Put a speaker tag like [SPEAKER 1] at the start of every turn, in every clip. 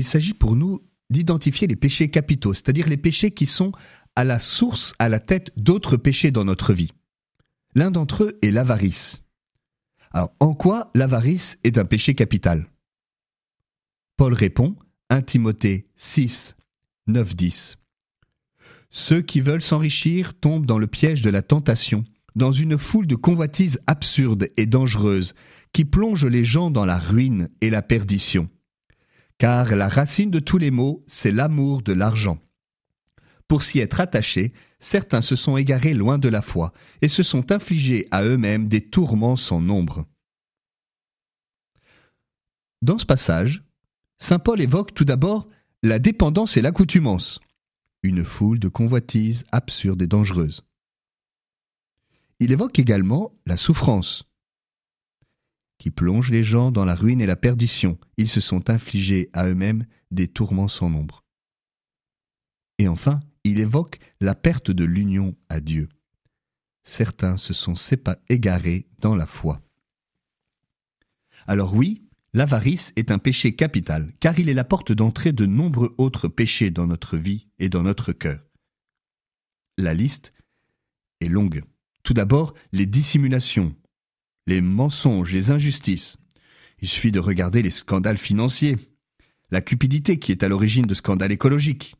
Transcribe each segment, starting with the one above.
[SPEAKER 1] il s'agit pour nous d'identifier les péchés capitaux, c'est-à-dire les péchés qui sont à la source, à la tête d'autres péchés dans notre vie. L'un d'entre eux est l'avarice. Alors, en quoi l'avarice est un péché capital? Paul répond, 1 Timothée 6, 9, 10. Ceux qui veulent s'enrichir tombent dans le piège de la tentation, dans une foule de convoitises absurdes et dangereuses qui plongent les gens dans la ruine et la perdition. Car la racine de tous les maux, c'est l'amour de l'argent. Pour s'y être attachés, certains se sont égarés loin de la foi et se sont infligés à eux-mêmes des tourments sans nombre. Dans ce passage, Saint Paul évoque tout d'abord la dépendance et l'accoutumance, une foule de convoitises absurdes et dangereuses. Il évoque également la souffrance, qui plonge les gens dans la ruine et la perdition. Ils se sont infligés à eux-mêmes des tourments sans nombre. Et enfin, il évoque la perte de l'union à Dieu. Certains se sont égarés dans la foi. Alors oui, l'avarice est un péché capital, car il est la porte d'entrée de nombreux autres péchés dans notre vie et dans notre cœur. La liste est longue. Tout d'abord, les dissimulations, les mensonges, les injustices. Il suffit de regarder les scandales financiers, la cupidité qui est à l'origine de scandales écologiques,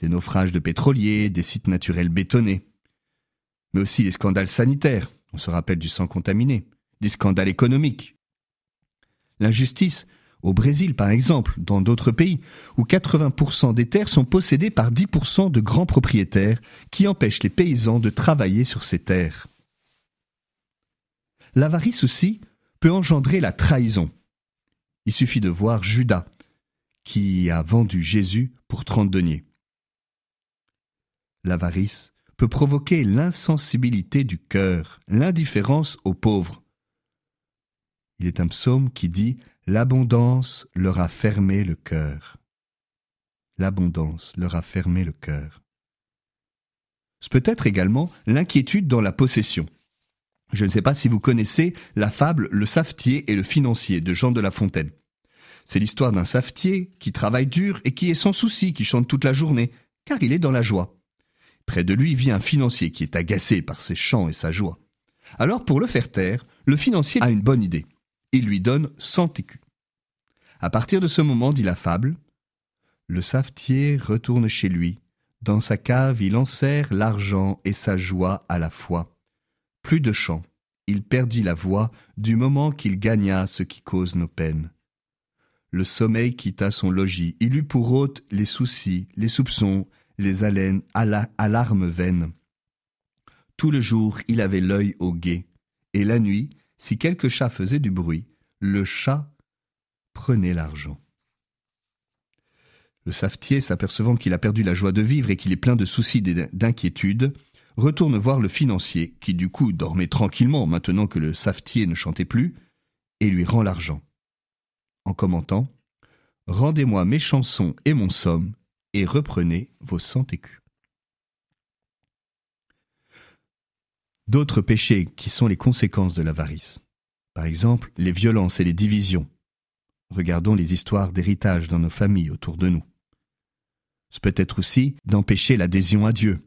[SPEAKER 1] des naufrages de pétroliers, des sites naturels bétonnés, mais aussi les scandales sanitaires, on se rappelle du sang contaminé, des scandales économiques. L'injustice, au Brésil par exemple, dans d'autres pays, où 80% des terres sont possédées par 10% de grands propriétaires qui empêchent les paysans de travailler sur ces terres. L'avarice aussi peut engendrer la trahison. Il suffit de voir Judas, qui a vendu Jésus pour 30 deniers l'avarice, peut provoquer l'insensibilité du cœur, l'indifférence aux pauvres. Il est un psaume qui dit L'abondance leur a fermé le cœur. L'abondance leur a fermé le cœur. Ce peut être également l'inquiétude dans la possession. Je ne sais pas si vous connaissez la fable Le savetier et le financier de Jean de La Fontaine. C'est l'histoire d'un savetier qui travaille dur et qui est sans souci, qui chante toute la journée, car il est dans la joie. Près de lui vit un financier qui est agacé par ses chants et sa joie. Alors pour le faire taire, le financier a une bonne idée. Il lui donne cent écus. À partir de ce moment, dit la fable, le savetier retourne chez lui. Dans sa cave, il enserre l'argent et sa joie à la fois. Plus de chant. Il perdit la voix du moment qu'il gagna ce qui cause nos peines. Le sommeil quitta son logis. Il eut pour hôte les soucis, les soupçons, les haleines à, la, à larmes vaines. Tout le jour, il avait l'œil au guet, et la nuit, si quelque chat faisait du bruit, le chat prenait l'argent. Le savetier, s'apercevant qu'il a perdu la joie de vivre et qu'il est plein de soucis et d'inquiétudes, retourne voir le financier, qui du coup dormait tranquillement maintenant que le savetier ne chantait plus, et lui rend l'argent. En commentant Rendez-moi mes chansons et mon somme, et reprenez vos cent écus. D'autres péchés qui sont les conséquences de l'avarice. Par exemple, les violences et les divisions. Regardons les histoires d'héritage dans nos familles autour de nous. Ce peut être aussi d'empêcher l'adhésion à Dieu.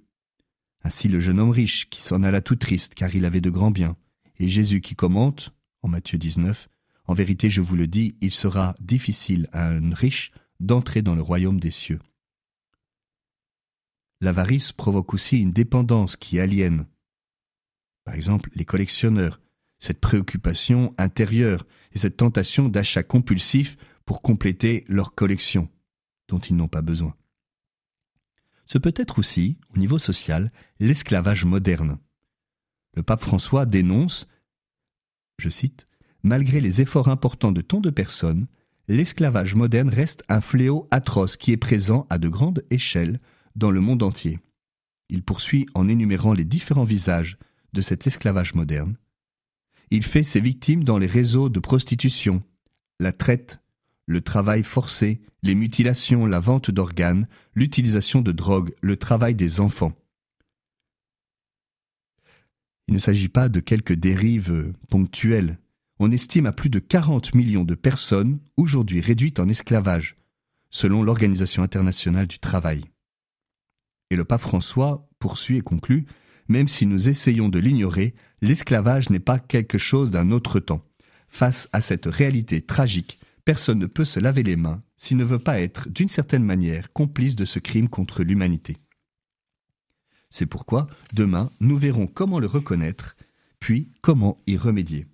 [SPEAKER 1] Ainsi le jeune homme riche qui s'en alla tout triste car il avait de grands biens, et Jésus qui commente, en Matthieu 19, En vérité je vous le dis, il sera difficile à un riche d'entrer dans le royaume des cieux. L'avarice provoque aussi une dépendance qui aliène. Par exemple, les collectionneurs, cette préoccupation intérieure et cette tentation d'achat compulsif pour compléter leur collection, dont ils n'ont pas besoin. Ce peut être aussi, au niveau social, l'esclavage moderne. Le pape François dénonce, je cite, Malgré les efforts importants de tant de personnes, l'esclavage moderne reste un fléau atroce qui est présent à de grandes échelles dans le monde entier. Il poursuit en énumérant les différents visages de cet esclavage moderne. Il fait ses victimes dans les réseaux de prostitution, la traite, le travail forcé, les mutilations, la vente d'organes, l'utilisation de drogues, le travail des enfants. Il ne s'agit pas de quelques dérives ponctuelles. On estime à plus de 40 millions de personnes aujourd'hui réduites en esclavage, selon l'Organisation internationale du travail. Et le pape François poursuit et conclut Même si nous essayons de l'ignorer, l'esclavage n'est pas quelque chose d'un autre temps. Face à cette réalité tragique, personne ne peut se laver les mains s'il ne veut pas être, d'une certaine manière, complice de ce crime contre l'humanité. C'est pourquoi, demain, nous verrons comment le reconnaître, puis comment y remédier.